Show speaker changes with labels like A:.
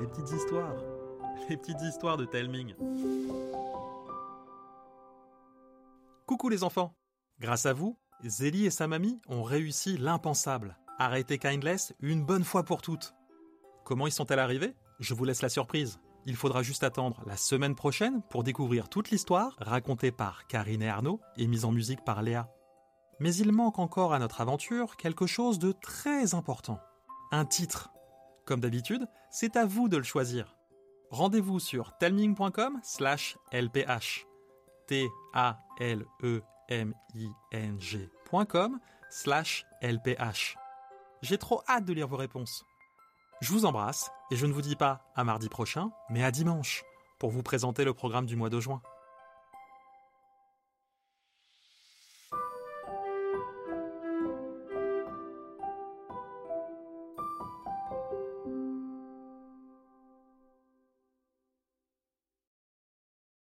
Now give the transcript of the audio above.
A: les petites histoires, les petites histoires de Telming. Coucou les enfants Grâce à vous, Zélie et sa mamie ont réussi l'impensable. Arrêter Kindless une bonne fois pour toutes. Comment y sont-elles arrivées? Je vous laisse la surprise. Il faudra juste attendre la semaine prochaine pour découvrir toute l'histoire racontée par Karine et Arnaud et mise en musique par Léa. Mais il manque encore à notre aventure quelque chose de très important. Un titre. Comme d'habitude, c'est à vous de le choisir. Rendez-vous sur telming.com slash lph. T-A-L-E-M-I-N-G.com slash lph. J'ai trop hâte de lire vos réponses. Je vous embrasse et je ne vous dis pas à mardi prochain, mais à dimanche pour vous présenter le programme du mois de juin.